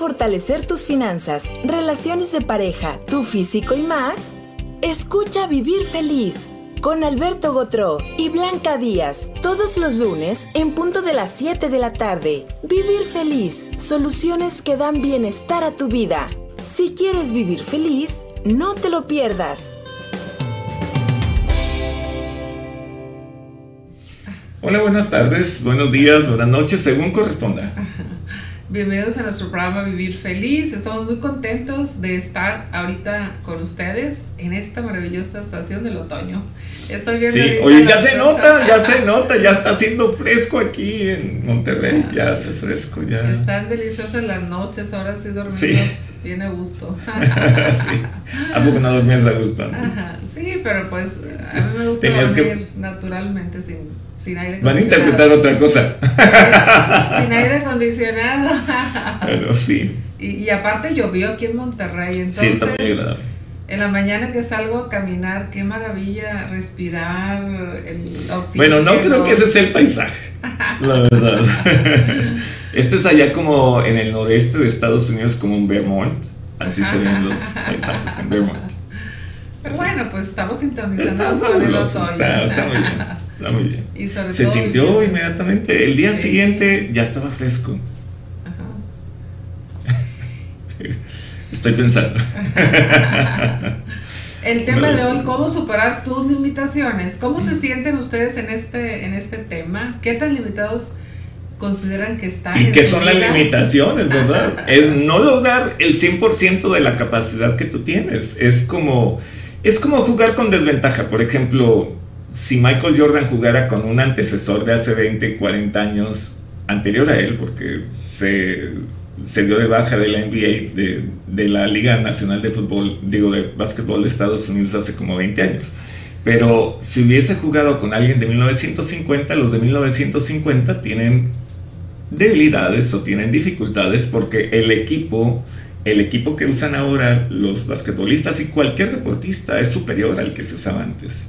fortalecer tus finanzas, relaciones de pareja, tu físico y más? Escucha Vivir Feliz con Alberto Gotró y Blanca Díaz, todos los lunes en punto de las 7 de la tarde. Vivir Feliz, soluciones que dan bienestar a tu vida. Si quieres vivir feliz, no te lo pierdas. Hola, buenas tardes, buenos días, buenas noches, según corresponda. Bienvenidos a nuestro programa Vivir Feliz. Estamos muy contentos de estar ahorita con ustedes en esta maravillosa estación del otoño. Estoy viendo. Sí, oye, ya se nota, ya se nota, ya está haciendo fresco aquí en Monterrey. Ya hace fresco, ya. Están deliciosas las noches, ahora sí dormimos bien a gusto. sí. ¿A poco no dormías a gusto? Sí, pero pues a mí me gusta dormir naturalmente sin, sin aire. Van a interpretar otra cosa. sin aire acondicionado. Pero sí. Y, y, aparte llovió aquí en Monterrey, entonces... Sí, está muy agradable. En la mañana que salgo a caminar, qué maravilla respirar el oxígeno. Bueno, no creo que ese sea el paisaje, la verdad. Este es allá como en el noreste de Estados Unidos, como en Vermont. Así se ven los paisajes en Vermont. Bueno, pues estamos sintonizando sobre el está muy bien. Está muy bien. se sintió inmediatamente. El día siguiente ya estaba fresco. Estoy pensando. El tema de hoy, ¿cómo superar tus limitaciones? ¿Cómo se sienten ustedes en este, en este tema? ¿Qué tan limitados consideran que están? ¿Y qué son las limitaciones, verdad? es no lograr el 100% de la capacidad que tú tienes. Es como, es como jugar con desventaja. Por ejemplo, si Michael Jordan jugara con un antecesor de hace 20, 40 años anterior a él, porque se se dio de baja de la NBA, de, de, la Liga Nacional de Fútbol, digo, de básquetbol de Estados Unidos hace como 20 años. Pero si hubiese jugado con alguien de 1950, los de 1950 tienen debilidades o tienen dificultades porque el equipo, el equipo que usan ahora los basquetbolistas y cualquier deportista es superior al que se usaba antes.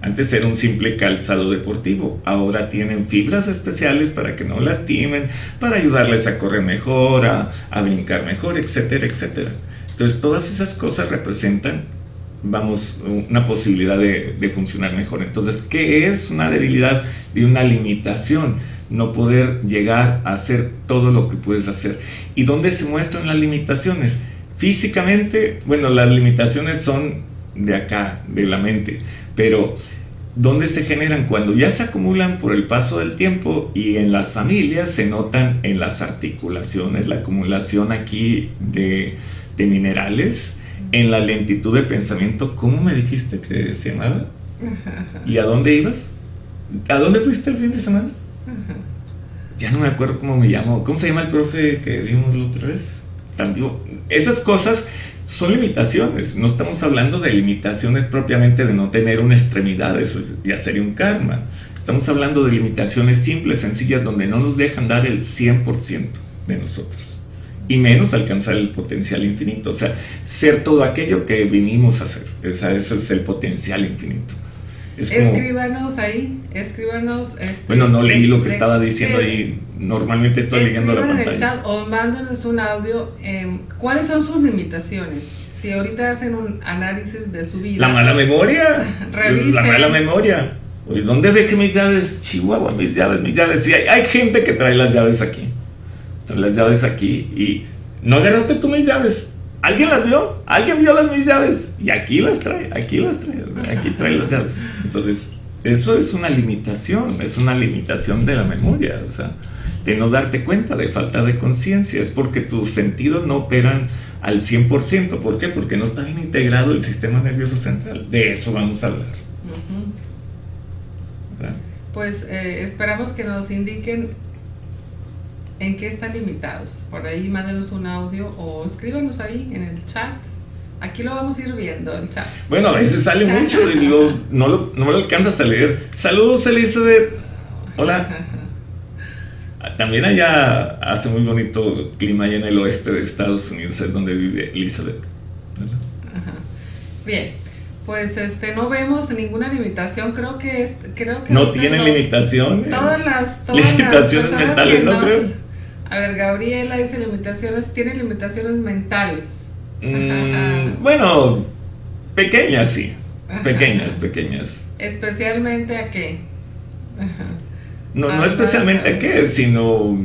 Antes era un simple calzado deportivo, ahora tienen fibras especiales para que no lastimen, para ayudarles a correr mejor, a, brincar mejor, etcétera, etcétera. Entonces todas esas cosas representan, vamos, una posibilidad de, de funcionar mejor. Entonces, ¿qué es una debilidad de una limitación? No poder llegar a hacer todo lo que puedes hacer. ¿Y dónde se muestran las limitaciones? Físicamente, bueno, las limitaciones son de acá, de la mente pero ¿dónde se generan? Cuando ya se acumulan por el paso del tiempo y en las familias se notan en las articulaciones, la acumulación aquí de, minerales, en la lentitud de pensamiento. ¿Cómo me dijiste que se llamaba? ¿Y a dónde ibas? ¿A dónde fuiste el fin de semana? Ya no me acuerdo cómo me llamo. ¿Cómo se llama el profe que vimos la otra vez? Esas cosas son limitaciones. No estamos hablando de limitaciones propiamente de no tener una extremidad, eso ya sería un karma. Estamos hablando de limitaciones simples, sencillas, donde no nos dejan dar el 100% de nosotros. Y menos alcanzar el potencial infinito. O sea, ser todo aquello que vinimos a ser. O sea, eso es el potencial infinito. escríbanos ahí, escríbanos. Este, bueno, no leí lo que estaba diciendo ahí. Normalmente estoy leyendo la pantalla. En el chat, o mándanos un audio. Eh, ¿Cuáles son sus limitaciones? Si ahorita hacen un análisis de su vida. La mala memoria. Revisen. La mala memoria. Pues, ¿Dónde dejé mis llaves? Chihuahua, mis llaves, mis llaves. Sí, hay, hay, gente que trae las llaves aquí. Trae las llaves aquí y no agarraste tú mis llaves. ¿Alguien las vio? ¿Alguien vio las mis llaves? Y aquí las trae, aquí las trae, aquí trae las llaves. Entonces, eso es una limitación, es una limitación de la memoria, o sea, de no darte cuenta, de falta de conciencia, es porque tus sentidos no operan al 100%. ¿Por qué? Porque no está bien integrado el sistema nervioso central. De eso vamos a hablar. Pues eh, esperamos que nos indiquen en qué están limitados. Por ahí mándenos un audio o escríbanos ahí en el chat Aquí lo vamos a ir viendo, el chat. Bueno, a veces sale mucho y no, lo, no lo alcanzas a leer. Saludos, Elizabeth. Hola. También allá hace muy bonito clima allá en el oeste de Estados Unidos, es donde vive Elizabeth. Bien, pues este no vemos ninguna limitación, creo que es, creo que no tiene limitaciones. Todas las limitaciones mentales, no creo A ver, Gabriela dice limitaciones, tiene limitaciones mentales. Mm, bueno, pequeñas sí. Pequeñas, pequeñas. ¿Especialmente a qué? No, no especialmente a qué, sino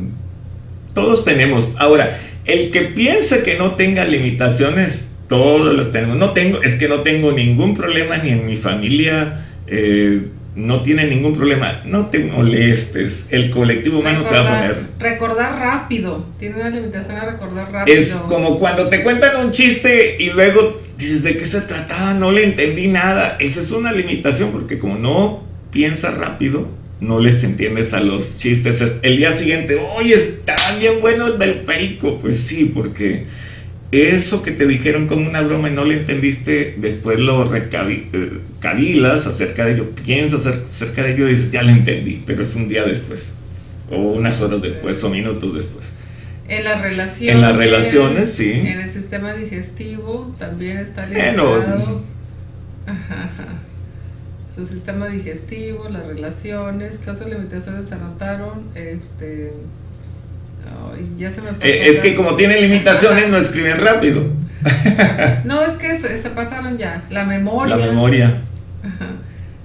todos tenemos. Ahora, el que piense que no tenga limitaciones, todos los tenemos. No tengo, es que no tengo ningún problema ni en mi familia. Eh, no tiene ningún problema. No te molestes. El colectivo humano te va a poner. Recordar rápido. Tiene una limitación a recordar rápido. Es como cuando te cuentan un chiste y luego dices de qué se trataba, no le entendí nada. Esa es una limitación porque como no piensas rápido, no les entiendes a los chistes. El día siguiente, oye, está bien bueno el del perico. Pues sí, porque eso que te dijeron como una broma y no le entendiste, después lo recavilas eh, acerca de ello, piensas acerca de ello y dices, ya lo entendí, pero es un día después, o unas horas después, o minutos después. En las relaciones. En las relaciones, sí. En el sistema digestivo también está limitado. Su sistema digestivo, las relaciones, ¿qué otras limitaciones se anotaron? Este ya se me eh, es que como tienen limitaciones no escriben rápido. no, es que se, pasaron ya. La memoria. La memoria.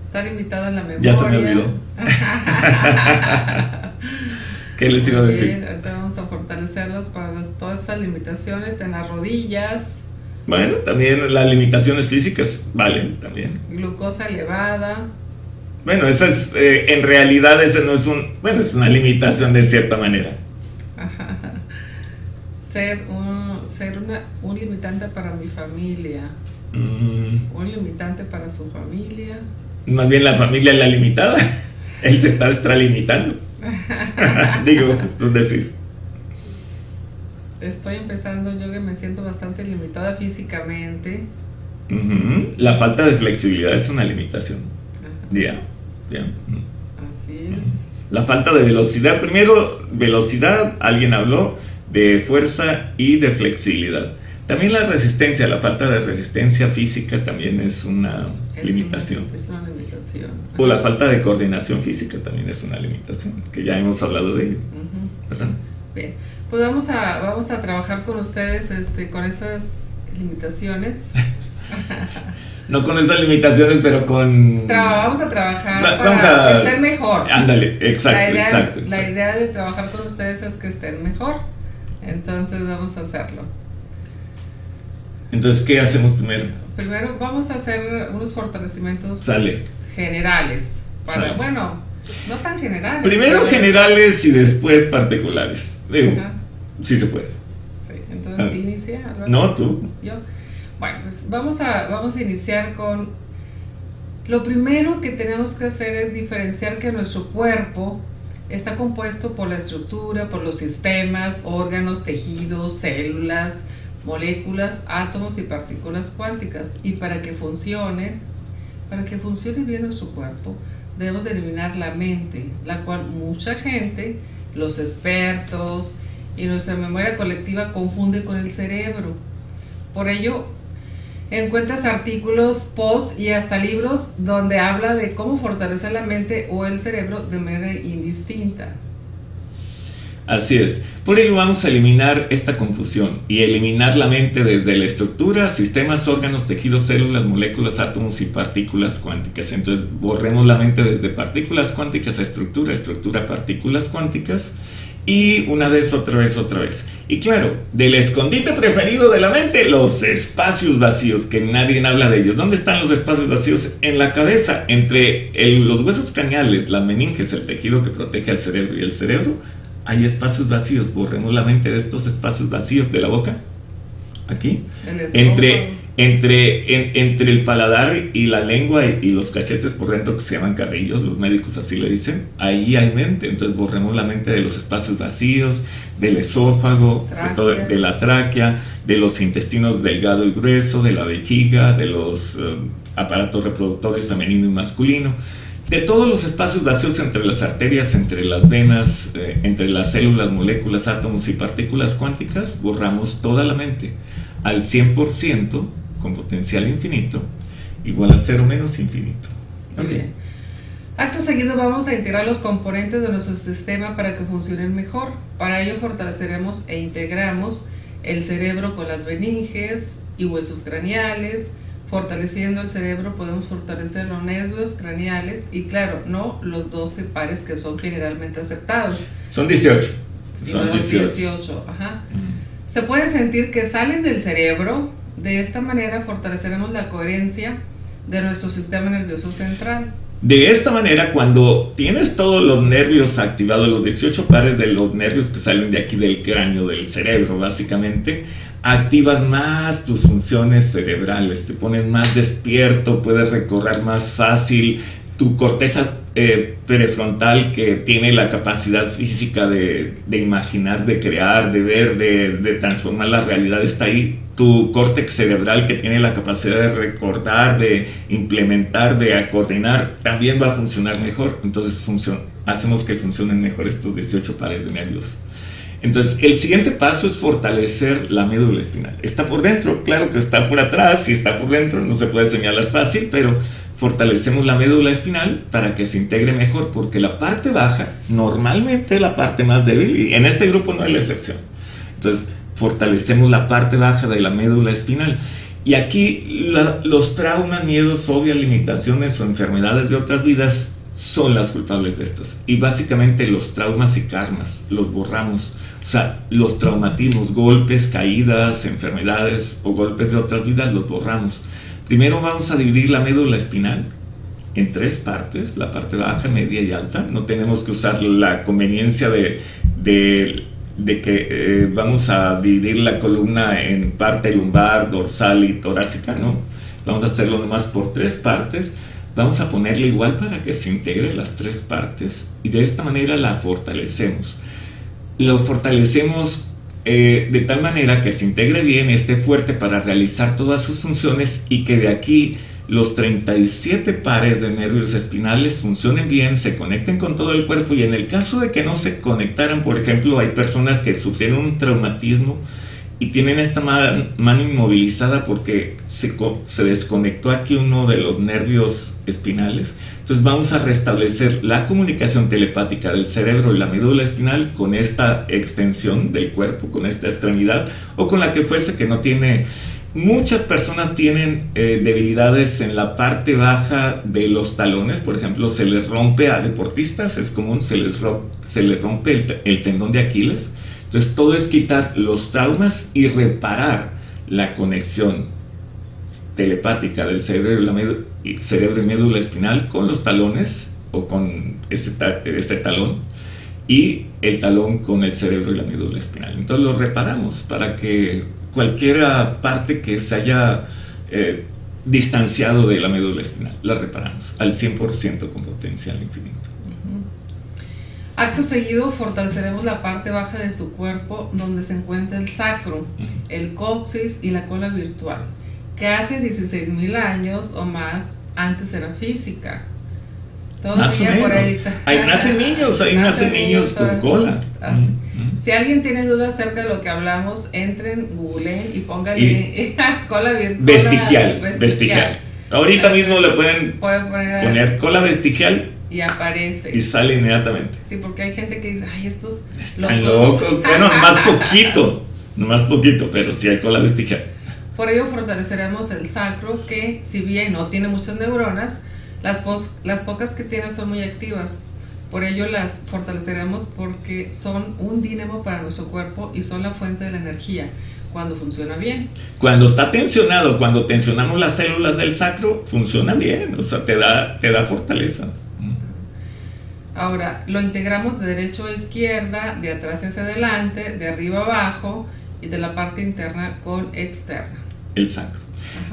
Está limitado en la memoria. Ya se me olvidó. ¿Qué les iba a decir? ahorita vamos a fortalecerlos para todas esas limitaciones en las rodillas. Bueno, también las limitaciones físicas valen también. Glucosa elevada. Bueno, esa es, eh, en realidad ese no es un, bueno, es una limitación de cierta manera ser un, ser una, un limitante para mi familia. Mm. Un limitante para su familia. Más bien la familia es la limitada. Él se está extralimitando. Digo, es decir. Estoy empezando yo que me siento bastante limitada físicamente. La falta de flexibilidad es una limitación. Ya, ya. Así es. La falta de velocidad. Primero, velocidad, alguien habló de fuerza y de flexibilidad. También la resistencia, la falta de resistencia física también es una limitación. es una limitación. O la falta de coordinación física también es una limitación, que ya hemos hablado de ello. Bien, pues vamos a, vamos a trabajar con ustedes este, con esas limitaciones. no con esas limitaciones, pero con... vamos a trabajar para que estén mejor. Ándale, exacto, exacto, La idea de trabajar con ustedes es que estén mejor. Entonces vamos a hacerlo. Entonces, ¿qué hacemos primero? Primero vamos a hacer unos fortalecimientos Sale. generales. Para, Bueno, no tan generales. Primero generales y después particulares. Digo, sí se puede. Sí, entonces ah. inicia. No, tú. Yo. Bueno, pues vamos a, vamos a iniciar con... Lo primero que tenemos que hacer es diferenciar que nuestro cuerpo está compuesto por la estructura, por los sistemas, órganos, tejidos, células, moléculas, átomos y partículas cuánticas. Y para que funcione, para que funcione bien nuestro cuerpo, debemos eliminar la mente, la cual mucha gente, los expertos y nuestra memoria colectiva confunde con el cerebro. Por ello, encuentras artículos, posts y hasta libros donde habla de cómo fortalecer la mente o el cerebro de manera indistinta. Así es. Por ello vamos a eliminar esta confusión y eliminar la mente desde la estructura, sistemas, órganos, tejidos, células, moléculas, átomos y partículas cuánticas. Entonces borremos la mente desde partículas cuánticas a estructura, estructura, partículas cuánticas y una vez, otra vez, otra vez. Y claro, del escondite preferido de la mente, los espacios vacíos, que nadie habla de ellos. ¿Dónde están los espacios vacíos? En la cabeza, entre los huesos craneales, las meninges, el tejido que protege al cerebro y el cerebro, hay espacios vacíos. Borremos la mente de estos espacios vacíos de la boca. Aquí. Entre entre, entre el paladar y la lengua y, los cachetes por dentro que se llaman carrillos, los médicos así le dicen, ahí hay mente, entonces borremos la mente de los espacios vacíos, del esófago, de, la tráquea, de los intestinos delgado y grueso, de la vejiga, de los eh, aparatos reproductores femenino y masculino, de todos los espacios vacíos entre las arterias, entre las venas, eh, entre las células, moléculas, átomos y partículas cuánticas, borramos toda la mente al 100% con potencial infinito igual a cero menos infinito. Acto seguido vamos a integrar los componentes de nuestro sistema para que funcionen mejor. Para ello fortaleceremos e integramos el cerebro con las meninges y huesos craneales. Fortaleciendo el cerebro podemos fortalecer los nervios craneales y claro, no los 12 pares que son generalmente aceptados. Son 18. son 18. Ajá. Se puede sentir que salen del cerebro. De esta manera fortaleceremos la coherencia de nuestro sistema nervioso central. De esta manera, cuando tienes todos los nervios activados, los 18 pares de los nervios que salen de aquí del cráneo, del cerebro, básicamente, activas más tus funciones cerebrales, te pones más despierto, puedes recorrer más fácil, tu corteza eh, prefrontal que tiene la capacidad física de, imaginar, de crear, de ver, de, transformar la realidad está ahí. Tu córtex cerebral que tiene la capacidad de recordar, de implementar, de coordinar, también va a funcionar mejor. Entonces hacemos que funcionen mejor estos 18 pares de nervios. Entonces, el siguiente paso es fortalecer la médula espinal. Está por dentro, claro que está por atrás, si está por dentro no se puede señalar fácil, pero fortalecemos la médula espinal para que se integre mejor, porque la parte baja normalmente es la parte más débil y en este grupo no es la excepción. Entonces, fortalecemos la parte baja de la médula espinal. Y aquí los traumas, miedos, fobias, limitaciones o enfermedades de otras vidas son las culpables de estas. Y básicamente los traumas y karmas los borramos. O sea, los traumatismos, golpes, caídas, enfermedades o golpes de otras vidas los borramos. Primero vamos a dividir la médula espinal en tres partes, la parte baja, media y alta. No tenemos que usar la conveniencia de, de, que eh, vamos a dividir la columna en parte lumbar, dorsal y torácica, no. Vamos a hacerlo nomás por tres partes. Vamos a ponerle igual para que se integre las tres partes y de esta manera la fortalecemos. Lo fortalecemos eh, de tal manera que se integre bien, esté fuerte para realizar todas sus funciones y que de aquí los 37 pares de nervios espinales funcionen bien, se conecten con todo el cuerpo y en el caso de que no se conectaran, por ejemplo, hay personas que sufrieron un traumatismo y tienen esta mano inmovilizada porque se, se desconectó aquí uno de los nervios espinales. Entonces vamos a restablecer la comunicación telepática del cerebro y la médula espinal con esta extensión del cuerpo, con esta extremidad o con la que fuese que no tiene... Muchas personas tienen eh, debilidades en la parte baja de los talones, por ejemplo, se les rompe a deportistas, es común, se les, se les rompe el, el tendón de Aquiles. Entonces todo es quitar los traumas y reparar la conexión telepática del cerebro y, la cerebro y médula espinal con los talones o con ese talón y el talón con el cerebro y la médula espinal. Entonces lo reparamos para que cualquier parte que se haya eh, distanciado de la médula espinal, la reparamos al 100% con potencial infinito. Acto seguido fortaleceremos la parte baja de su cuerpo donde se encuentra el sacro, el coxis y la cola virtual que hace 16 mil años o más antes era física. Todavía por ahí. Ahí nacen niños, ahí nacen, niños, con cola. Si alguien tiene dudas acerca de lo que hablamos, entren, google y pónganle cola virtual. Vestigial, vestigial, Ahorita mismo le pueden, poner, cola vestigial y aparece. Y sale inmediatamente. Sí, porque hay gente que dice, ay, estos Están locos. locos. bueno, más poquito, más poquito, pero sí hay cola vestigial. Por ello fortaleceremos el sacro que, si bien no tiene muchas neuronas, las, las pocas que tiene son muy activas. Por ello las fortaleceremos porque son un dínamo para nuestro cuerpo y son la fuente de la energía cuando funciona bien. Cuando está tensionado, cuando tensionamos las células del sacro, funciona bien, o sea, te da, te da fortaleza. Ahora, lo integramos de derecho a izquierda, de atrás hacia adelante, de arriba abajo y de la parte interna con externa el sacro.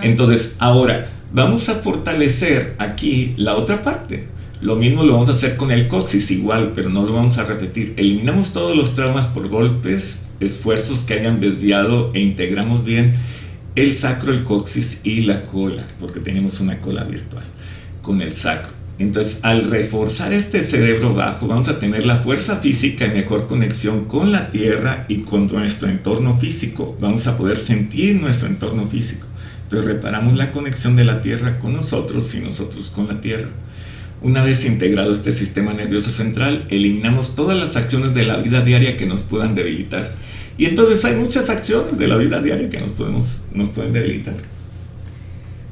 Entonces, ahora vamos a fortalecer aquí la otra parte. Lo mismo lo vamos a hacer con el coxis, igual, pero no lo vamos a repetir. Eliminamos todos los traumas por golpes, esfuerzos que hayan desviado e integramos bien el sacro, el coxis y la cola, porque tenemos una cola virtual con el sacro. Entonces, al reforzar este cerebro bajo, vamos a tener la fuerza física y mejor conexión con la Tierra y con nuestro entorno físico. Vamos a poder sentir nuestro entorno físico. Entonces, reparamos la conexión de la Tierra con nosotros y nosotros con la Tierra. Una vez integrado este sistema nervioso central, eliminamos todas las acciones de la vida diaria que nos puedan debilitar. Y entonces hay muchas acciones de la vida diaria que nos, podemos, pueden debilitar.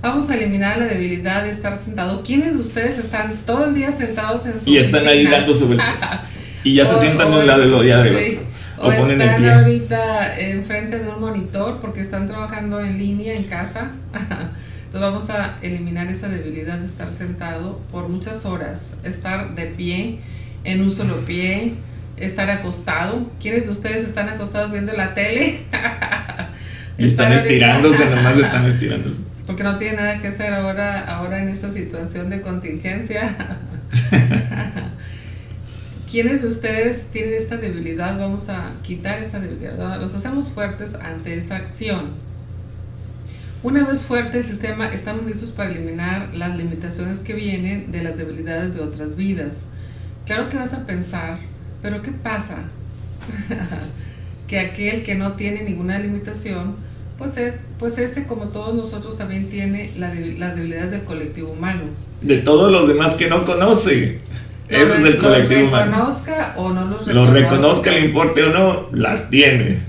Vamos a eliminar la debilidad de estar sentado. ¿Quiénes de ustedes están todo el día sentados en su Y están ahí dando su y ya se sientan de un lado del día de O, ponen están el pie. ahorita enfrente de un monitor porque están trabajando en línea en casa. Entonces vamos a eliminar esa debilidad de estar sentado por muchas horas. Estar de pie, en un solo pie, estar acostado. ¿Quiénes de ustedes están acostados viendo la tele? y están estirándose, nomás están estirándose porque no tiene nada que hacer ahora, ahora en esta situación de contingencia. ¿Quiénes de ustedes tienen esta debilidad? Vamos a quitar esa debilidad. Los hacemos fuertes ante esa acción. Una vez fuerte el sistema, estamos listos para eliminar las limitaciones que vienen de las debilidades de otras vidas. Claro que vas a pensar, pero ¿qué pasa? que aquel que no tiene ninguna limitación, pues, es, pues ese, como todos nosotros, también tiene la las debilidades del colectivo humano. De todos los demás que no conoce. Eso es el colectivo humano. reconozca o no los reconozca. Los reconozca, le importe o no, las tiene.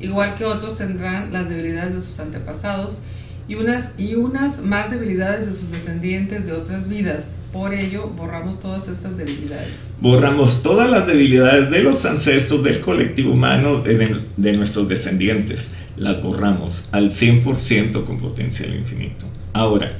Igual que otros tendrán las debilidades de sus antepasados y unas, y unas más debilidades de sus descendientes de otras vidas. Por ello, borramos todas estas debilidades. Borramos todas las debilidades de los ancestros del colectivo humano de, de nuestros descendientes las borramos al 100% con potencial infinito. Ahora,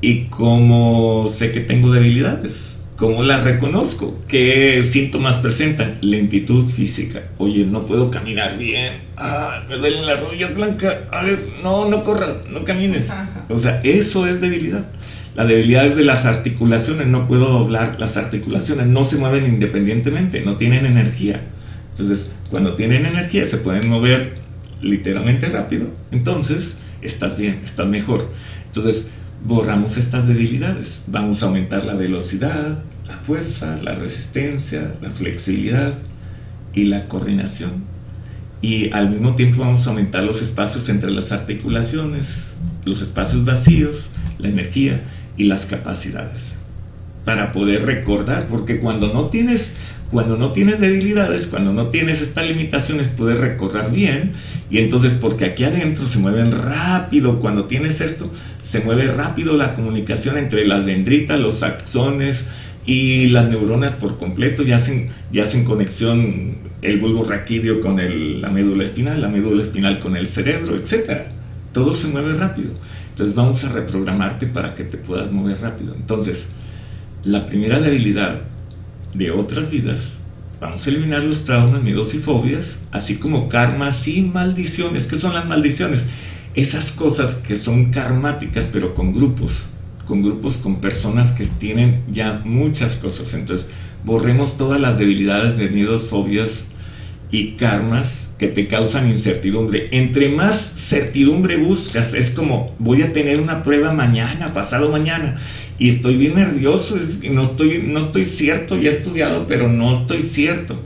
¿y cómo sé que tengo debilidades? ¿Cómo las reconozco? ¿Qué síntomas presentan? Lentitud física. Oye, no puedo caminar bien. Ah, me duelen las rodillas blancas. A ver, no, no corras, no camines. O sea, eso es debilidad. La debilidad es de las articulaciones. No puedo doblar las articulaciones. No se mueven independientemente. No tienen energía. Entonces, cuando tienen energía, se pueden mover literalmente rápido, entonces estás bien, estás mejor. Entonces borramos estas debilidades. Vamos a aumentar la velocidad, la fuerza, la resistencia, la flexibilidad y la coordinación. Y al mismo tiempo vamos a aumentar los espacios entre las articulaciones, los espacios vacíos, la energía y las capacidades. Para poder recordar, porque cuando no tienes cuando no tienes debilidades, cuando no tienes estas limitaciones, puedes recorrer bien. Y entonces, porque aquí adentro se mueven rápido, cuando tienes esto, se mueve rápido la comunicación entre las dendritas, los axones y las neuronas por completo. Ya hacen, ya hacen conexión el bulbo raquídeo con la médula espinal, la médula espinal con el cerebro, etc. Todo se mueve rápido. Entonces, vamos a reprogramarte para que te puedas mover rápido. Entonces, la primera debilidad de otras vidas, vamos a eliminar los traumas, miedos y fobias, así como karmas y maldiciones. ¿Qué son las maldiciones? Esas cosas que son karmáticas, pero con grupos, con grupos, con personas que tienen ya muchas cosas. Entonces, borremos todas las debilidades de miedos, fobias y karmas que te causan incertidumbre. Entre más certidumbre buscas, es como voy a tener una prueba mañana, pasado mañana y estoy bien nervioso, no, estoy, no estoy cierto, ya he estudiado, pero no estoy cierto.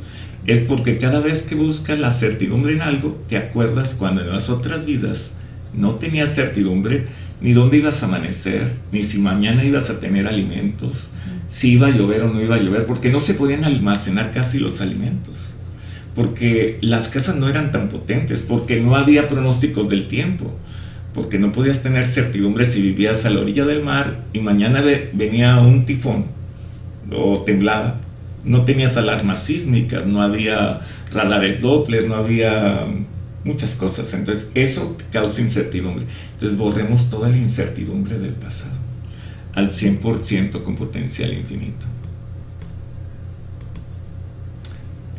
Es porque cada vez que buscas la certidumbre en algo, te acuerdas cuando en las otras vidas no tenías certidumbre ni dónde ibas a amanecer, ni si mañana ibas a tener alimentos, si iba a llover o no iba a llover, porque no se podían almacenar casi los alimentos, porque las casas no eran tan potentes, porque no había pronósticos del tiempo porque no podías tener certidumbre si vivías a la orilla del mar y mañana venía un tifón o temblaba. No tenías alarmas sísmicas, no había radares Doppler, no había muchas cosas. Entonces eso causa incertidumbre. Entonces borremos toda la incertidumbre del pasado al 100% con potencial infinito.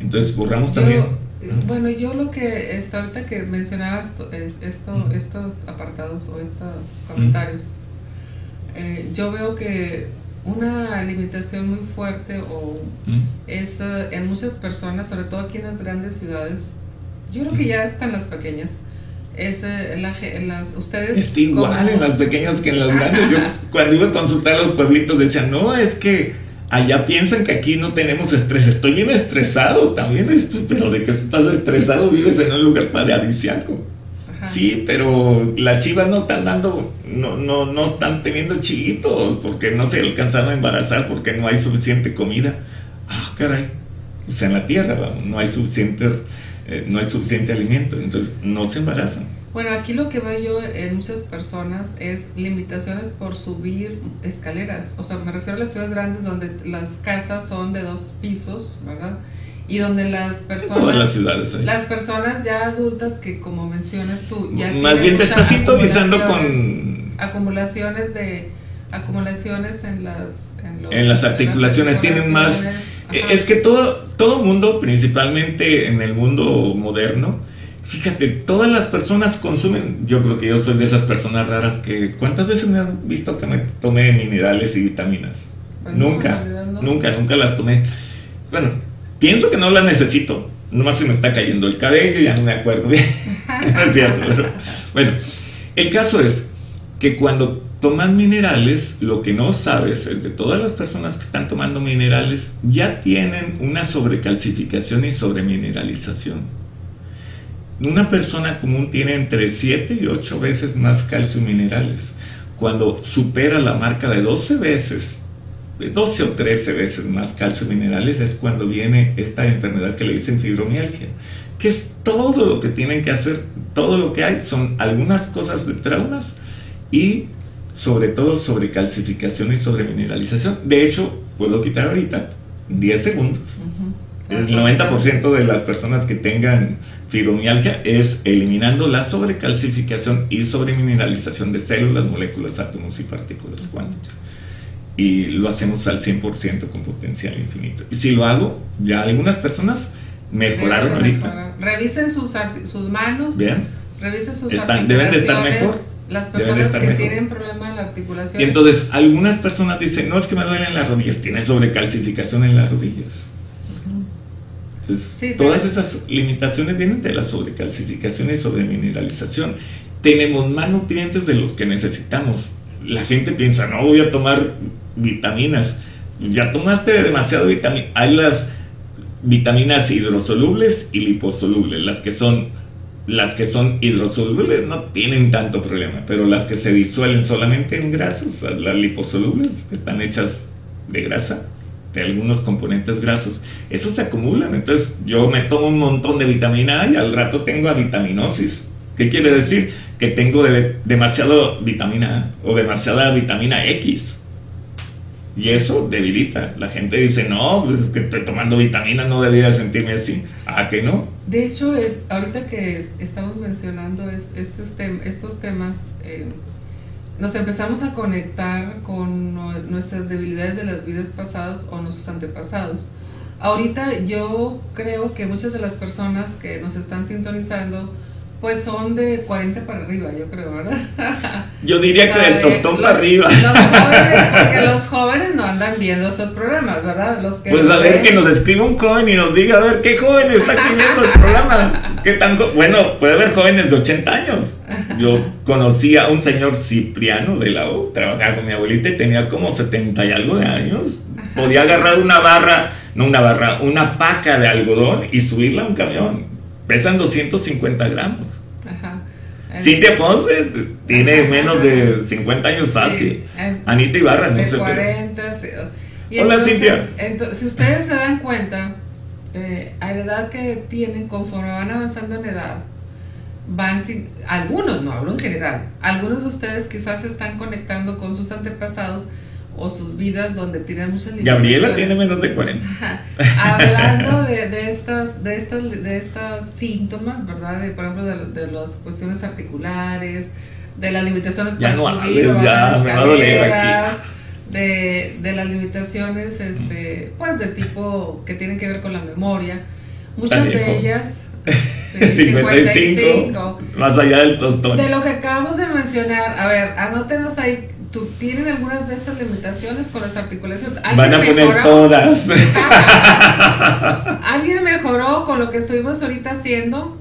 Entonces borramos también... Bueno, yo lo que está ahorita que mencionabas esto, estos apartados o estos comentarios, eh, yo veo que una limitación muy fuerte o es eh, en muchas personas, sobre todo aquí en las grandes ciudades, yo creo que ya están las pequeñas. Es, eh, la, ustedes Está igual en las pequeñas que en las grandes. Yo cuando iba a consultar a los pueblitos decían, no, es que allá piensan que aquí no tenemos estrés. Estoy bien estresado también, pero de que estás estresado vives en un lugar paradisiaco. Sí, pero las chivas no están dando, no, no, no están teniendo chiquitos porque no se alcanzaron a embarazar porque no hay suficiente comida. Ah, caray. O sea, en la tierra no hay suficiente, eh, no hay suficiente alimento, entonces no se embarazan. Bueno, aquí lo que veo yo en muchas personas es limitaciones por subir escaleras. O sea, me refiero a las ciudades grandes donde las casas son de dos pisos, ¿verdad? y donde las personas todas las ciudades las personas ya adultas que como mencionas tú ya más bien te estás sintonizando con acumulaciones de acumulaciones en las en, las articulaciones tienen más es que todo todo mundo principalmente en el mundo moderno fíjate todas las personas consumen yo creo que yo soy de esas personas raras que cuántas veces me han visto que me tomé minerales y vitaminas pues nunca nunca nunca las tomé bueno Pienso que no la necesito. Nomás se me está cayendo el cabello, ya no me acuerdo bien. no es cierto. bueno, el caso es que cuando toman minerales, lo que no sabes es de todas las personas que están tomando minerales, ya tienen una sobrecalcificación y sobremineralización. Una persona común tiene entre 7 y 8 veces más calcio y minerales. Cuando supera la marca de 12 veces 12 o 13 veces más calcio minerales es cuando viene esta enfermedad que le dicen fibromialgia, que es todo lo que tienen que hacer, todo lo que hay son algunas cosas de traumas y sobre todo sobre calcificación y sobre mineralización. De hecho, puedo quitar ahorita 10 segundos. El 90% de las personas que tengan fibromialgia es eliminando la sobrecalcificación y sobremineralización de células, moléculas, átomos y partículas cuánticas y lo hacemos al 100% con potencial infinito. Y si lo hago, ya algunas personas mejoraron ahorita. Revisen sus, sus manos. Bien. Revisen sus Están, Deben de estar mejor. Las personas que tienen problemas en la articulación. Y entonces, algunas personas dicen, no es que me duelen las rodillas, tiene sobrecalcificación en las rodillas. Entonces, todas esas limitaciones vienen de la sobrecalcificación y sobremineralización. Tenemos más nutrientes de los que necesitamos. La gente piensa, no voy a tomar vitaminas. Ya tomaste demasiado vitamina. Hay las vitaminas hidrosolubles y liposolubles. Las que son las que son hidrosolubles no tienen tanto problema, pero las que se disuelven solamente en grasas, las liposolubles que están hechas de grasa, de algunos componentes grasos, esos se acumulan. Entonces yo me tomo un montón de vitamina A y al rato tengo avitaminosis. ¿Qué quiere decir? Que tengo de, demasiado vitamina A o demasiada vitamina X. Y eso debilita. La gente dice, no, pues es que estoy tomando vitaminas, no debería sentirme así. ¿A que no? De hecho, es, ahorita que estamos mencionando es, estos, estos temas, eh, nos empezamos a conectar con nuestras debilidades de las vidas pasadas o nuestros antepasados. Ahorita yo creo que muchas de las personas que nos están sintonizando, pues son de 40 para arriba, yo creo, ¿verdad? Yo diría que del tostón para arriba. Los jóvenes, porque los jóvenes no andan viendo estos programas, ¿verdad? Los que pues a ver, que nos escriba un joven y nos diga, a ver, ¿qué joven está aquí viendo el programa? ¿Qué tan bueno, puede haber jóvenes de 80 años. Yo conocí a un señor Cipriano de la U, trabajaba con mi abuelita y tenía como 70 y algo de años. Podía agarrar una barra, no una barra, una paca de algodón y subirla a un camión pesan 250 gramos. Ajá. Cintia Ponce tiene menos de 50 años fácil. Anita Ibarra, no sé. 40, Hola Cintia. Entonces, si ustedes se dan cuenta, eh, a la edad que tienen, conforme van avanzando en edad, van sin, algunos, no hablo en general, algunos de ustedes quizás se están conectando con sus antepasados o sus vidas donde tienen muchas Gabriela tiene menos de 40. Hablando de, de, estas, de, estas, de estos síntomas, ¿verdad? De, por ejemplo, de, de las cuestiones articulares, de las limitaciones ya para no subir, ya me va a doler aquí. De, de las limitaciones este, pues de tipo que tienen que ver con la memoria. Muchas de ellas... 55, más allá del tostón. De lo que acabamos de mencionar, a ver, anótenos ahí ¿Tú tienen algunas de estas limitaciones con las articulaciones? Van a poner todas. ¿Alguien mejoró con lo que estuvimos ahorita haciendo?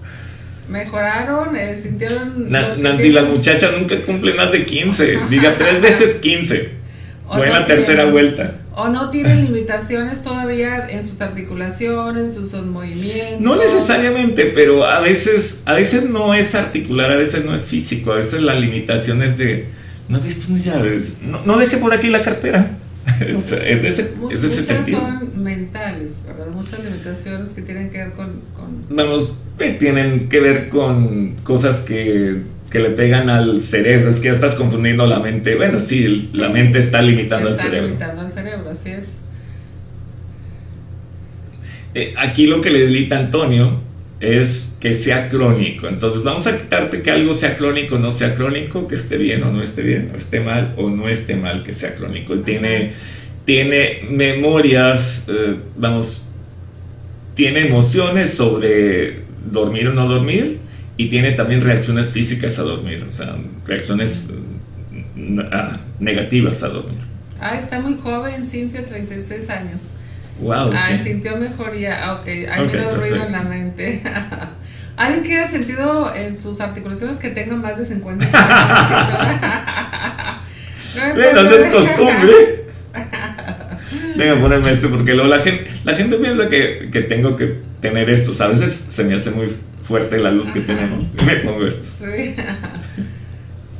¿Mejoraron? Eh, ¿Sintieron? Nancy, las muchachas nunca cumplen más de 15. Diga tres veces 15. Fue en la tercera vuelta. o no tienen limitaciones todavía en sus articulaciones, en sus movimientos. No necesariamente, pero a veces, a veces no es articular, a veces no es físico, a veces la limitación es de, no has visto mis llaves, no, no deje por aquí la cartera. es, es, ese, es ese sentido. son mentales, ¿verdad? Muchas limitaciones que tienen que ver con... con... Vamos, eh, tienen que ver con cosas que que le pegan al cerebro, es que ya estás confundiendo la mente. Bueno, sí, la mente está limitando está al cerebro. limitando al cerebro, así es. Eh, aquí lo que le delita Antonio es que sea crónico. Entonces vamos a quitarte que algo sea crónico o no sea crónico, que esté bien o no esté bien, o esté mal o no esté mal que sea crónico. Tiene, tiene memorias, eh, vamos, tiene emociones sobre dormir o no dormir y tiene también reacciones físicas a dormir, o sea, reacciones mm, ah, negativas a dormir. Ah, está muy joven, Cintia, 36 años. Wow, ah, sí. sintió mejoría. Ah, ok, hay Ok, menos ruido en la mente. ¿Alguien que haya sentido en sus articulaciones que tengan más de 50 años? Bueno, no es costumbre. Venga, ponerme esto porque luego la gente, la gente piensa que, que tengo que tener esto. A veces se me hace muy fuerte la luz que tenemos. y Me pongo esto. Sí.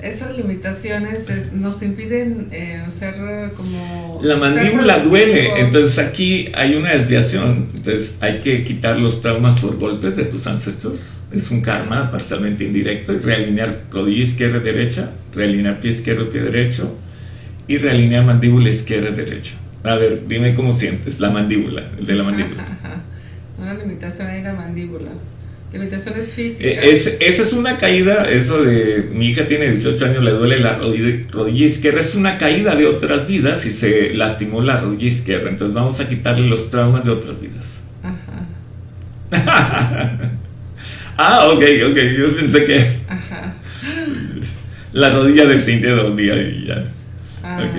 Esas limitaciones nos impiden eh, ser como... La mandíbula duele, entonces aquí hay una desviación. Entonces hay que quitar los traumas por golpes de tus ancestros. Es un karma parcialmente indirecto. Es realinear rodilla izquierda y derecha, realinear pie izquierdo, pie derecho y realinear mandíbula izquierda y derecha. A ver, dime cómo sientes la mandíbula, el de la mandíbula. Ajá. Una limitación ahí la mandíbula. Limitaciones físicas. Eh, es- esa es una caída, eso de mi hija tiene 18 años, le duele la rodilla, rodilla izquierda, es una caída de otras vidas y se lastimó la rodilla izquierda. Entonces vamos a quitarle los traumas de otras vidas. Ajá. Ah, ok, ok, yo pensé que Ajá. la rodilla de Cintia dolía y ya. Ah, Ok,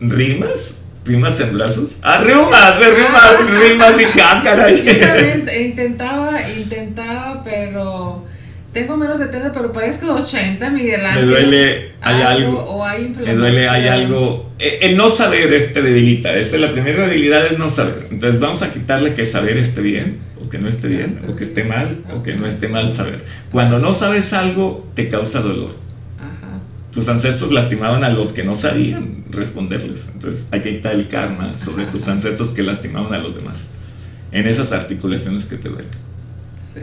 ¿Rimas? ¿Rimas en brazos? ¡Ah, rimas! ¡De rimas! ¡Rimas! Dije, ah, caray. Yo también intentaba, intentaba, pero tengo menos de 30, pero parezco de 80, Miguel Me Ángel. duele, hay algo. O hay Me duele, hay algo. Eh, El no saber este debilita. Esta es la primera debilidad es no saber. Entonces vamos a quitarle que saber esté bien, o que no esté bien, o que esté mal, o que no esté mal saber. Cuando no sabes algo, te causa dolor. Tus ancestros lastimaban a los que no sabían responderles. Entonces hay que quitar el karma sobre tus ancestros que lastimaban a los demás. En esas articulaciones que te duelen. Sí.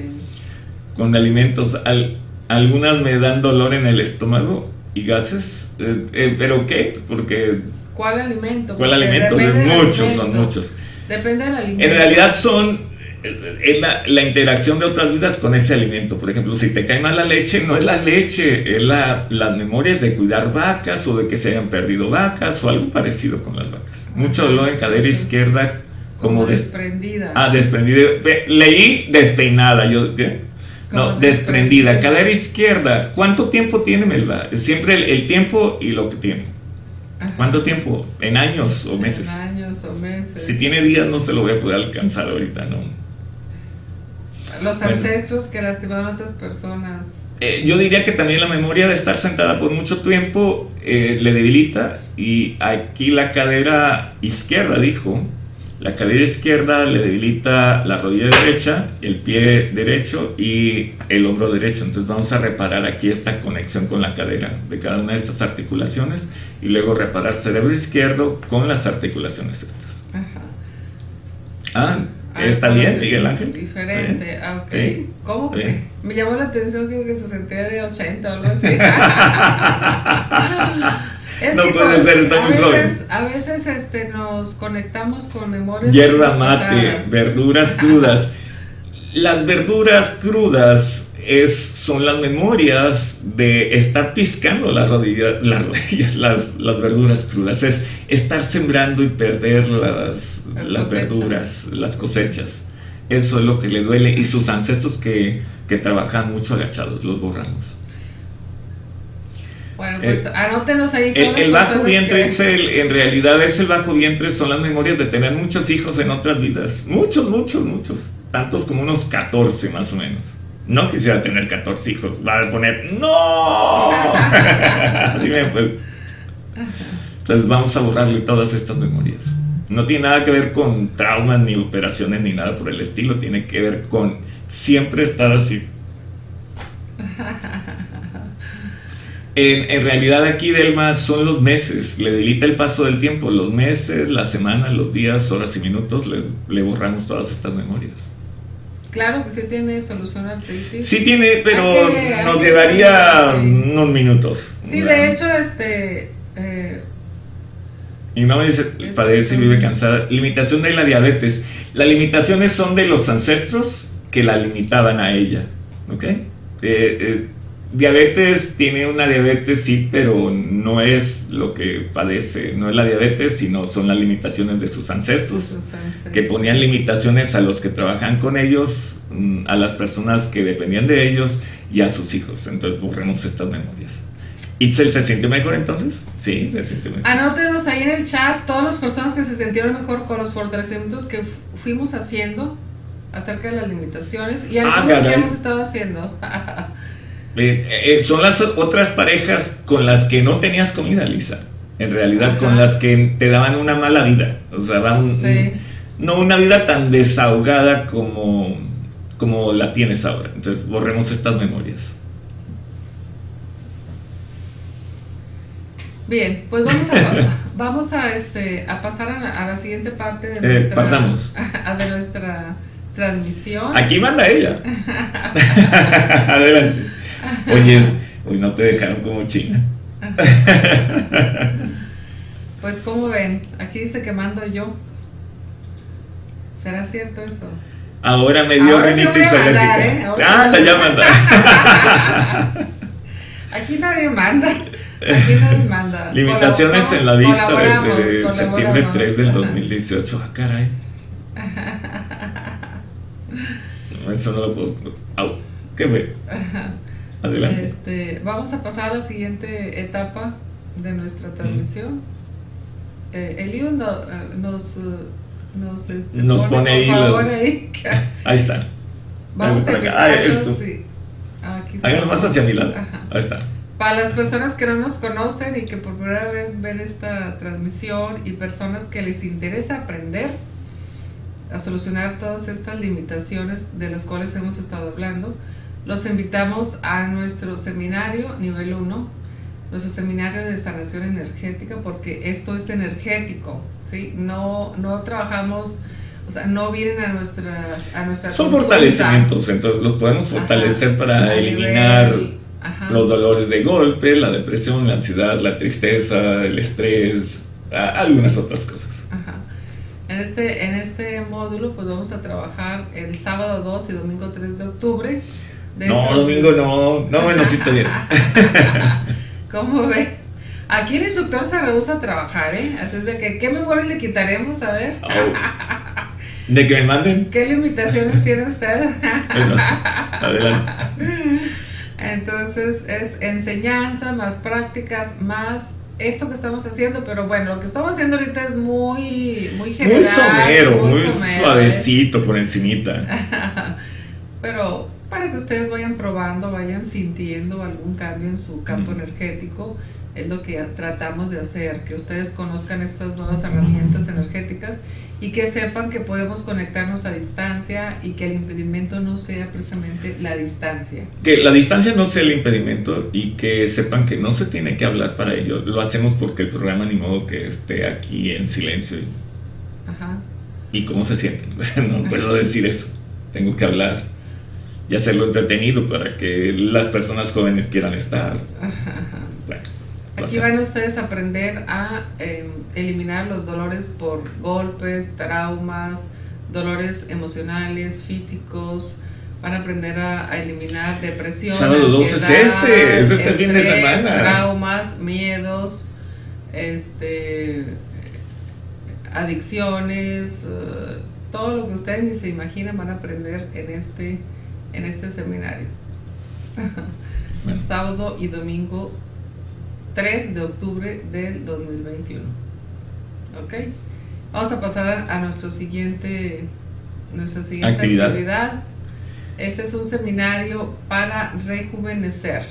Con alimentos, al- algunas me dan dolor en el estómago y gases. Eh, eh, ¿Pero qué? Porque ¿Cuál alimento? ¿Cuál Porque alimento? Muchos, alimento. son muchos. Depende del alimento. En realidad son es la, la interacción de otras vidas con ese alimento. Por ejemplo, si te cae mal la leche, no es la leche, es la, las memorias de cuidar vacas o de que se hayan perdido vacas o algo parecido con las vacas. Mucho dolor en cadera izquierda, como como des- desprendida. Ah, desprendida. Leí despeinada. Yo, ¿qué? No, desprendida. desprendida. Cadera izquierda. ¿Cuánto tiempo tiene Melba? Siempre el, el tiempo y lo que tiene. Ajá. ¿Cuánto tiempo? ¿En años o meses? En años o meses. Si tiene días no se lo voy a poder alcanzar ahorita, ¿no? Los Bueno. ancestros que lastimaron a otras personas. Eh, yo diría que también la memoria de estar sentada por mucho tiempo eh, le debilita y aquí la cadera izquierda, dijo, la cadera izquierda le debilita la rodilla derecha, el pie derecho y el hombro derecho. Entonces vamos a reparar aquí esta conexión con la cadera de cada una de estas articulaciones y luego reparar cerebro izquierdo con las articulaciones estas. Ajá. Ah, Ah, ¿está entonces, bien, Miguel Ángel? Diferente, ¿Eh? ah, ok. ¿Eh? ¿Cómo que? ¿Eh? Me llamó la atención que, que se sentía de 80 o algo así. Es No puede ser, está a muy veces, a veces este, nos conectamos con memorias. Hierba mate, pasadas. verduras crudas. Las verduras crudas es, son las memorias de estar piscando las rodillas, las, rodillas, las, las verduras crudas. Es estar sembrando y perder las, Las las cosechas. verduras, las cosechas. Eso es lo que le duele. Y sus ancestros que, que trabajan mucho agachados, los borramos. Bueno, pues Eh, anótenos ahí El, el bajo vientre es el, en realidad es el bajo vientre, son las memorias de tener muchos hijos en otras vidas. Muchos, muchos, muchos. Tantos como unos 14 más o menos. No quisiera tener 14 hijos. Va a poner, ¡No! Dime, pues. Entonces vamos a borrarle todas estas memorias. No tiene nada que ver con traumas, ni operaciones, ni nada por el estilo. Tiene que ver con siempre estar así. En, en, realidad aquí, Delma, son los meses, le delita el paso del tiempo, los meses, las semanas, los días, horas y minutos, le, le borramos todas estas memorias. Claro que sí tiene solución artritis. Sí tiene, pero nos llevaría unos minutos. Sí, de hecho, este... Eh, y no me dice, padece y vive cansada. Limitación de la diabetes. Las limitaciones son de los ancestros que la limitaban a ella. ¿Ok? Eh, eh, diabetes tiene una diabetes, sí, pero no es lo que padece, no es la diabetes, sino son las limitaciones de sus ancestros, que ponían limitaciones a los que trabajan con ellos, mm, a las personas que dependían de ellos y a sus hijos. Entonces borremos estas memorias. ¿Itzel se sintió mejor entonces? Sí, se sintió mejor. Anótenos ahí en el chat todas las personas que se sintieron mejor con los fortalecimientos que fuimos haciendo acerca de las limitaciones y ah, algunos que hemos estado haciendo. Eh, eh, son las otras parejas con las que no tenías comida, Lisa. En realidad, con las que te daban una mala vida. O sea, no una vida tan desahogada como, como la tienes ahora. Entonces, borremos estas memorias. Bien, pues vamos a, vamos a, este, a pasar a la, siguiente parte de eh, nuestra, pasamos. de nuestra transmisión. Aquí manda ella. Adelante. Oye, hoy no te dejaron como China. Pues como ven, aquí dice que mando yo. ¿Será cierto eso? Ahora me dio rinitis alérgica. ¿eh? Ah, ya manda. Aquí nadie manda. Aquí nadie manda. Limitaciones en la vista desde septiembre 3 del 2018. Ah, caray. Eso no lo puedo. ¿Qué fue? Adelante. Este, vamos a pasar a la siguiente etapa de nuestra transmisión. Eh, Eliu no, eh, nos, nos, este, nos pone, ahí, los... ahí. ahí está. Vamos a acá. Ah, esto. Sí. Háganlo más hacia mi lado. Ahí está. Para las personas que no nos conocen y que por primera vez ven esta transmisión y personas que les interesa aprender a solucionar todas estas limitaciones de las cuales hemos estado hablando, los invitamos a nuestro seminario nivel 1, nuestro seminario de sanación energética, porque esto es energético, ¿sí? No, no trabajamos, o sea, no vienen a nuestras... A nuestras Son fortalecimientos, entonces los podemos fortalecer para eliminar los dolores de golpe, la depresión, la ansiedad, la tristeza, el estrés, algunas otras cosas. En este, en este módulo pues vamos a trabajar el sábado 2 y domingo 3 de octubre no, domingo no. No, bueno, sí te bien. ¿Cómo ve? Aquí el instructor se rehúsa a trabajar, ¿eh? Así es de que, ¿qué memoria le quitaremos? A ver. ¿De que me manden? ¿Qué limitaciones tiene usted? bueno, adelante. Entonces es enseñanza, más prácticas, más esto que estamos haciendo, pero bueno, lo que estamos haciendo ahorita es muy, muy general. Muy somero, muy, ¿eh? suavecito por encimita. pero para que ustedes vayan probando, vayan sintiendo algún cambio en su campo energético. Es lo que tratamos de hacer, que ustedes conozcan estas nuevas herramientas energéticas y que sepan que podemos conectarnos a distancia y que el impedimento no sea precisamente la distancia. Que la distancia no sea el impedimento y que sepan que no se tiene que hablar para ello. Lo hacemos porque el programa ni modo que esté aquí en silencio. Ajá. ¿Y cómo se sienten? no puedo decir eso. Tengo que hablar y hacerlo entretenido para que las personas jóvenes quieran estar. Aquí van ustedes a aprender a em, eliminar los dolores por golpes, traumas, dolores emocionales, físicos. Van a aprender a, eliminar depresión. Sábado 12 es este, es este fin de semana. Traumas, miedos, este, adicciones, eh, todo lo que ustedes ni se imaginan van a aprender en este en este seminario. Sábado y domingo 3 de octubre del 2021. ¿Ok? Vamos a pasar a, nuestro siguiente, nuestra siguiente actividad. actividad. Este es un seminario para rejuvenecer.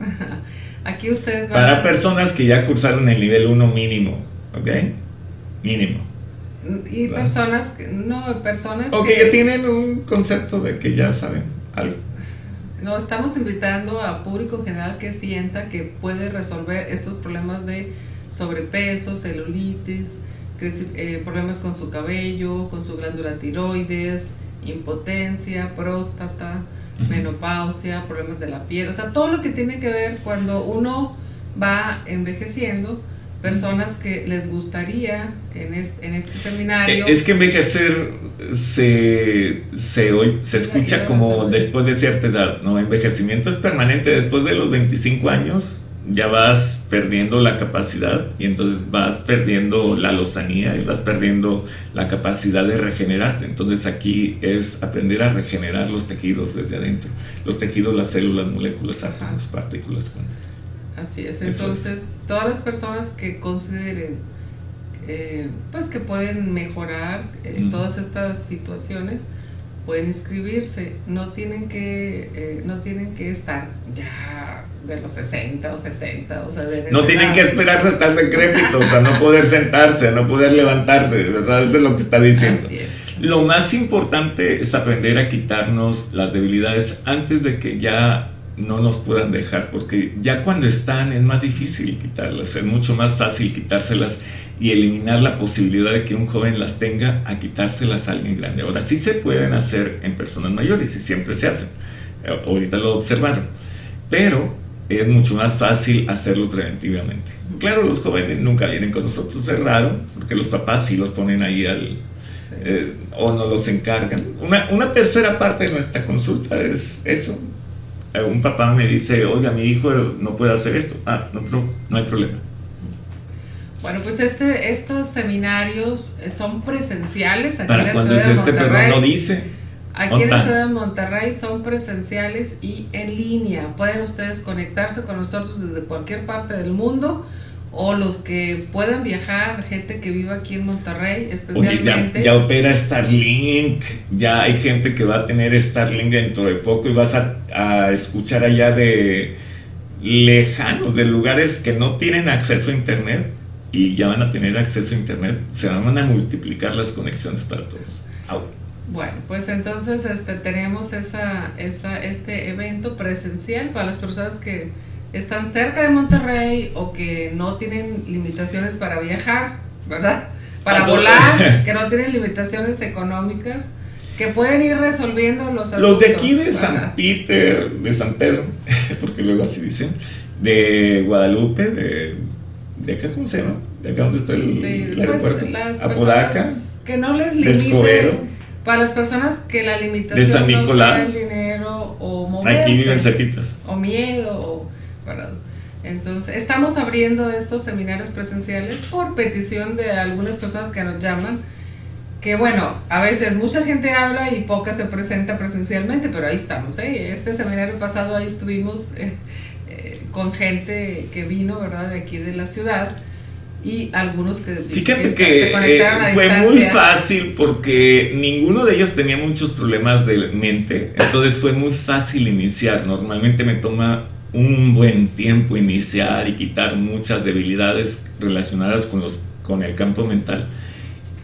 Aquí ustedes van Para a- personas que ya cursaron el nivel 1 mínimo, ¿ok? Mínimo. Y personas que, no, personas O que que ya tienen un concepto de que ya saben algo. No, estamos invitando a público en general que sienta que puede resolver estos problemas de sobrepeso, celulitis, eh, problemas con su cabello, con su glándula tiroides, impotencia, próstata, menopausia, problemas de la piel, o sea, todo lo que tiene que ver cuando uno va envejeciendo, personas que les gustaría en este, en este seminario. Eh, Es que envejecer se, se, oy- se escucha como después de cierta edad, ¿no? Envejecimiento es permanente. Después de los 25 años ya vas perdiendo la capacidad y entonces vas perdiendo la lozanía y vas perdiendo la capacidad de regenerarte. Entonces aquí es aprender a regenerar los tejidos desde adentro. Los tejidos, las células, moléculas, átomos, partículas, cuánticas. Así es, entonces todas las personas que consideren eh, pues que pueden mejorar eh, todas estas situaciones pueden inscribirse, no tienen que eh, no tienen que estar ya de los 60 o 70, o sea, de No tienen edad. que esperarse a estar decrépitos, a no poder sentarse, a no poder levantarse, ¿verdad? Eso es lo que está diciendo. Es. Lo más importante es aprender a quitarnos las debilidades antes de que ya no nos puedan dejar, porque ya cuando están es más difícil quitarlas, es mucho más fácil quitárselas y eliminar la posibilidad de que un joven las tenga a quitárselas a alguien grande. Ahora sí se pueden hacer en personas mayores y siempre se hacen. Eh, Ahorita lo observaron, pero es mucho más fácil hacerlo preventivamente. Claro, los jóvenes nunca vienen con nosotros, es raro, porque los papás sí los ponen ahí al, eh, o nos los encargan. Una, una tercera parte de nuestra consulta es eso. Eh, un papá me dice, oiga, mi hijo no puede hacer esto. Ah, no, no hay problema. Bueno, pues este, estos seminarios eh, son presenciales aquí en la cuando ciudad es de este, Monterrey. no dice. Aquí en la ciudad de Monterrey son presenciales y en línea. Pueden ustedes conectarse con nosotros desde cualquier parte del mundo o los que puedan viajar, gente que viva aquí en Monterrey Oye, ya, especialmente. ya opera Starlink, ya hay gente que va a tener Starlink dentro de poco y vas a, a escuchar allá de lejanos, de lugares que no tienen acceso a Internet y ya van a tener acceso a Internet. Se van a multiplicar las conexiones para todos. Au. Bueno, pues entonces este, tenemos esa, esa, este evento presencial para las personas que están cerca de Monterrey o que no tienen limitaciones para viajar, ¿verdad? Para volar, que no tienen limitaciones económicas, que pueden ir resolviendo los Los de asuntos, aquí de ¿verdad? San Peter, de San Pedro, porque luego así dicen, de Guadalupe, de, de acá, ¿cómo se llama? De acá donde está el, Sí, el pues, aeropuerto. las Apodaca. que no les limiten, para las personas que la limitación De San no Nicolás. sea el dinero o moverse. Aquí viven cerquitas. o miedo, o, ¿verdad? Entonces, estamos abriendo estos seminarios presenciales por petición de algunas personas que nos llaman, que bueno, a veces mucha gente habla y poca se presenta presencialmente, pero ahí estamos, ¿eh? Este seminario pasado ahí estuvimos eh, eh, con gente que vino, ¿verdad? De aquí de la ciudad y algunos que, Fíjate se- que se conectaron a eh, fue muy distancia. fácil porque ninguno de ellos tenía muchos problemas de mente, entonces fue muy fácil iniciar. Normalmente me toma un buen tiempo iniciar y quitar muchas debilidades relacionadas con, los, con el campo mental.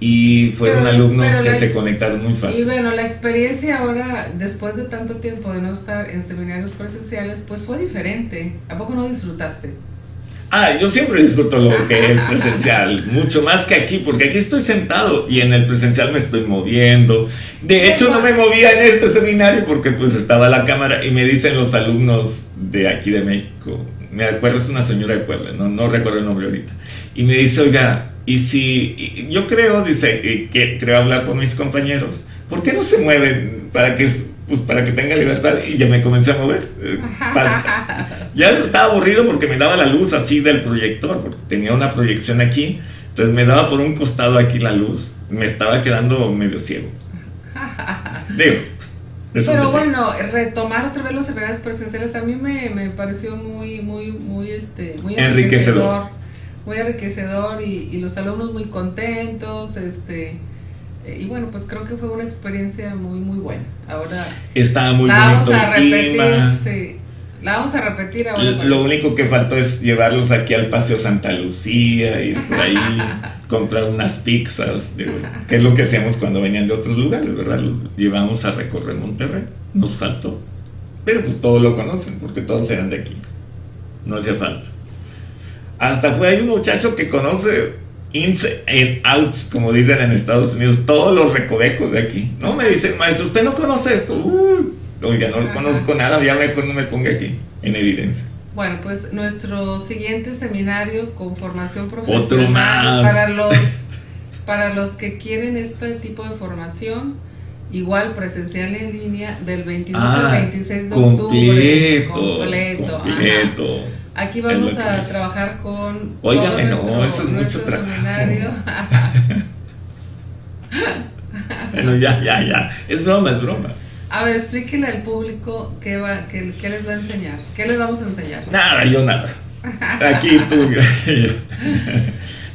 Y fueron Pero alumnos pero que se conectaron muy Y fácil. bueno, la experiencia ahora, después de tanto tiempo de no estar en seminarios presenciales, pues fue diferente. ¿A poco no disfrutaste? Ah, yo siempre disfruto lo que es presencial, mucho más que aquí, porque aquí estoy sentado y en el presencial me estoy moviendo. De hecho, no me movía en este seminario porque pues estaba la cámara y me dicen los alumnos de aquí de México, me acuerdo es una señora de Puebla, no, no recuerdo el nombre ahorita, y me dice, oiga, y si, yo creo, dice, y que creo hablar con mis compañeros, ¿por qué no se mueven para que, pues, para que tenga libertad? Y ya me comencé a mover. eh, ya estaba aburrido porque me daba la luz así del proyector, porque tenía una proyección aquí, entonces me daba por un costado aquí la luz, me estaba quedando medio ciego. Digo, Pero bueno, retomar otra vez los seminarios presenciales a mí me, me pareció muy, muy, muy, este, muy Enriquecedor. Muy enriquecedor y, y los alumnos muy contentos, este, y bueno, pues creo que fue una experiencia muy, muy buena. Ahora estaba muy vamos bonito a el repetir, clima. sí. La vamos a repetir ahora. Lo único que faltó es llevarlos aquí al Paseo Santa Lucía, ir por ahí, comprar unas pizzas, que es lo que hacíamos cuando venían de otros lugares, ¿verdad? Los llevamos a recorrer Monterrey, nos faltó. Pero pues todos lo conocen, porque todos eran de aquí. No hacía falta. Hasta fue ahí un muchacho que conoce ins and outs, como dicen en Estados Unidos, todos los recovecos de aquí. No me dicen, maestro, usted no conoce esto. Uh, Oiga, no conozco nada, ya mejor no me ponga aquí en evidencia. Bueno, pues nuestro siguiente seminario con formación profesional para los para los que quieren este tipo de formación, igual presencial en línea del 22 al 26 ah, de octubre. Completo. Completo. Aquí vamos a trabajar con Oiga, no, eso es mucho seminario. bueno, ya, ya, ya. Es broma, es broma. A ver, explíquele al público qué, va, qué, les va a enseñar. ¿Qué les vamos a enseñar? Nada, yo nada. Aquí tú.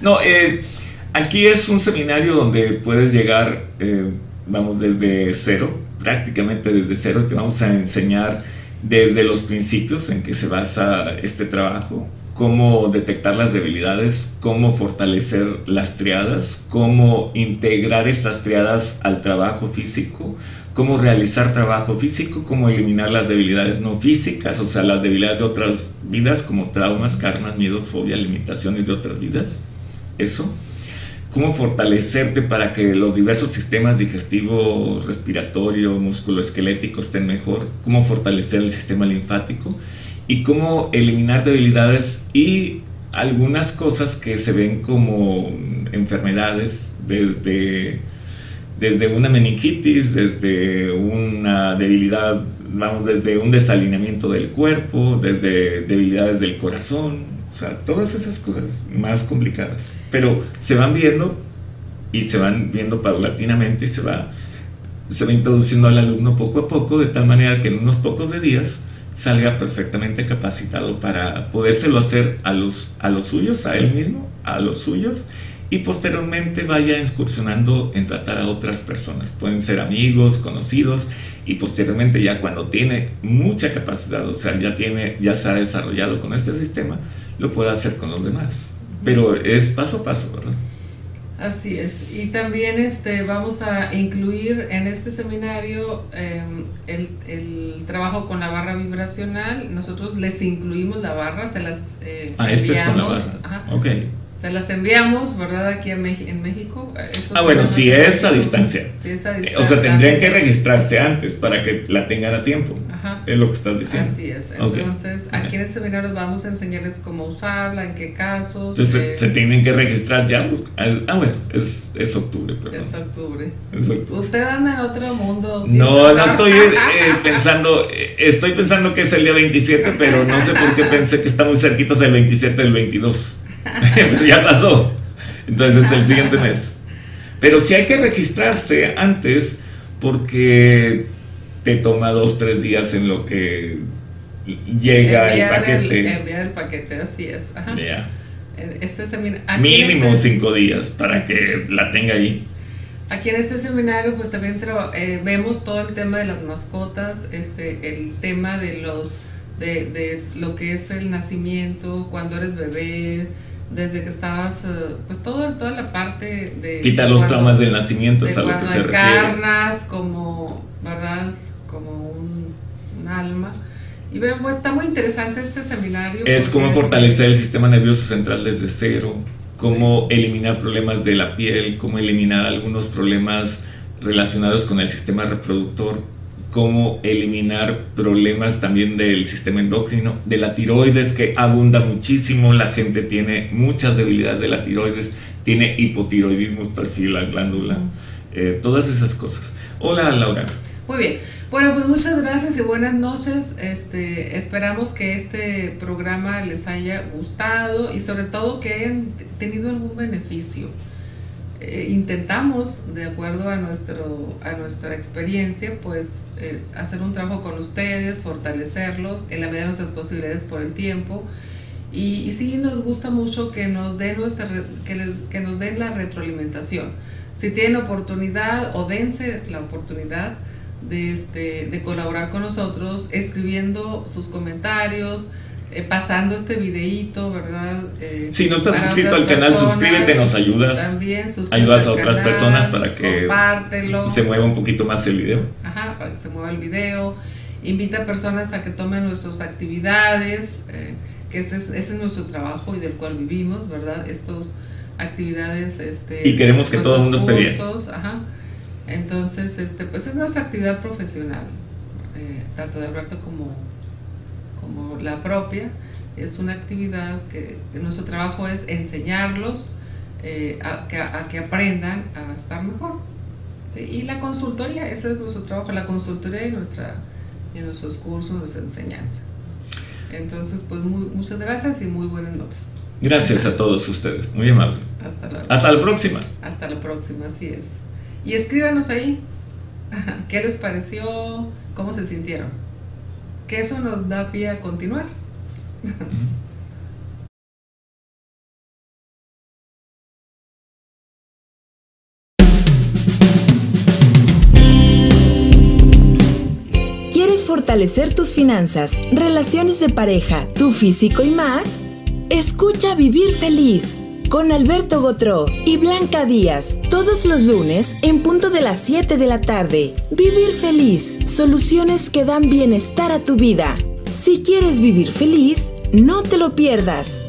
no, eh, aquí es un seminario donde puedes llegar, eh, vamos, desde cero, prácticamente desde cero. Te vamos a enseñar desde los principios en que se basa este trabajo, cómo detectar las debilidades, cómo fortalecer las triadas, cómo integrar estas triadas al trabajo físico, cómo realizar trabajo físico, cómo eliminar las debilidades no físicas, o sea, las debilidades de otras vidas como traumas, karmas, miedos, fobias, limitaciones de otras vidas. Eso. Cómo fortalecerte para que los diversos sistemas digestivo, respiratorio, musculoesquelético estén mejor. Cómo fortalecer el sistema linfático. Y cómo eliminar debilidades y algunas cosas que se ven como enfermedades desde desde una meningitis, desde una debilidad, vamos, desde un desalineamiento del cuerpo, desde debilidades del corazón, o sea, todas esas cosas más complicadas. Pero se van viendo y se van viendo paulatinamente y se va, se va introduciendo al alumno poco a poco, de tal manera que en unos pocos de días salga perfectamente capacitado para podérselo hacer a los, a los suyos, a él mismo, a los suyos y posteriormente vaya excursionando en tratar a otras personas. Pueden ser amigos, conocidos y posteriormente ya cuando tiene mucha capacidad, o sea, ya tiene ya se ha desarrollado con este sistema, lo puede hacer con los demás. Pero es paso a paso, ¿verdad? Así es. Y también este, vamos a incluir en este seminario em, el, el, trabajo con la barra vibracional. Nosotros les incluimos la barra, se las eh, ah, este es con la barra. Ajá. Okay. Se las enviamos, ¿verdad? Aquí en, México. ah, bueno, si es a distancia. Si es a distancia. O sea, tendrían que registrarse antes para que la tengan a tiempo. Ajá. Es lo que estás diciendo. Así es. Entonces, aquí en este seminario vamos a enseñarles cómo usarla, en qué casos. Entonces, eh, se tienen que registrar ya. Ah, bueno, es, es octubre, perdón. Es octubre. Es octubre. Usted anda en otro mundo. No, no estoy eh, pensando. Eh, estoy pensando que es el día 27, pero no sé por qué pensé que está muy cerquitos del 27 del 22. pues ya pasó. Entonces es el siguiente mes. Pero si hay que registrarse antes porque te toma dos, tres días en lo que llega el paquete. El, enviar el paquete, así es. Este Mínimo este cinco días para que la tenga ahí. Aquí en este seminario pues también eh, vemos todo el tema de las mascotas, este, el tema de los de, de lo que es el nacimiento, cuando eres bebé, desde que estabas, eh, pues todo, toda la parte de... Quita los traumas del nacimiento, es a lo que se refiere. como, ¿verdad? Como un, alma. Y vemos, pues, está muy interesante este seminario. Es cómo fortalecer el sistema nervioso central desde cero, cómo eliminar problemas de la piel, cómo eliminar algunos problemas relacionados con el sistema reproductor, cómo eliminar problemas también del sistema endocrino, de la tiroides que abunda muchísimo, la gente tiene muchas debilidades de la tiroides, tiene hipotiroidismo, la glándula, eh, todas esas cosas. Hola Laura. Muy bien. Bueno, pues muchas gracias y buenas noches. Este, esperamos que este programa les haya gustado y sobre todo que hayan tenido algún beneficio. Eh, intentamos, de acuerdo a, nuestro, a nuestra experiencia, pues eh, hacer un trabajo con ustedes, fortalecerlos en la medida de nuestras posibilidades por el tiempo. Y, y sí nos gusta mucho que nos, den nuestra, que, que nos den la retroalimentación. Si tienen oportunidad o dense la oportunidad de, este, de colaborar con nosotros, escribiendo sus comentarios, eh, pasando este videíto, ¿verdad? Eh, si no estás suscrito al canal, suscríbete, nos ayudas. También Ayudas a otras personas para que se mueva un poquito más el video. Ajá, para que se mueva el video. Invita a personas a que tomen nuestras actividades, eh, que ese es, ese es nuestro trabajo y del cual vivimos, ¿verdad? Estos actividades. Este, y queremos que todo el mundo esté bien. Ajá. Entonces, este, pues es nuestra actividad profesional, tanto de Alberto como como la propia, es una actividad que, nuestro trabajo es enseñarlos eh, a, que, aprendan a estar mejor. Y la consultoría, ese es nuestro trabajo, la consultoría y, nuestra, y nuestros cursos, nuestra enseñanza. Entonces, pues muchas gracias y muy buenas noches. Gracias a todos ustedes, muy amable. Hasta la, Hasta la próxima. Hasta la próxima, así es. Y escríbanos ahí, ¿qué les pareció? ¿Cómo se sintieron? Que eso nos da pie a continuar. ¿Quieres fortalecer tus finanzas, relaciones de pareja, tu físico y más? Escucha Vivir Feliz con Alberto Gotró y Blanca Díaz, todos los lunes en punto de las 7 de la tarde. Vivir feliz, soluciones que dan bienestar a tu vida. Si quieres vivir feliz, no te lo pierdas.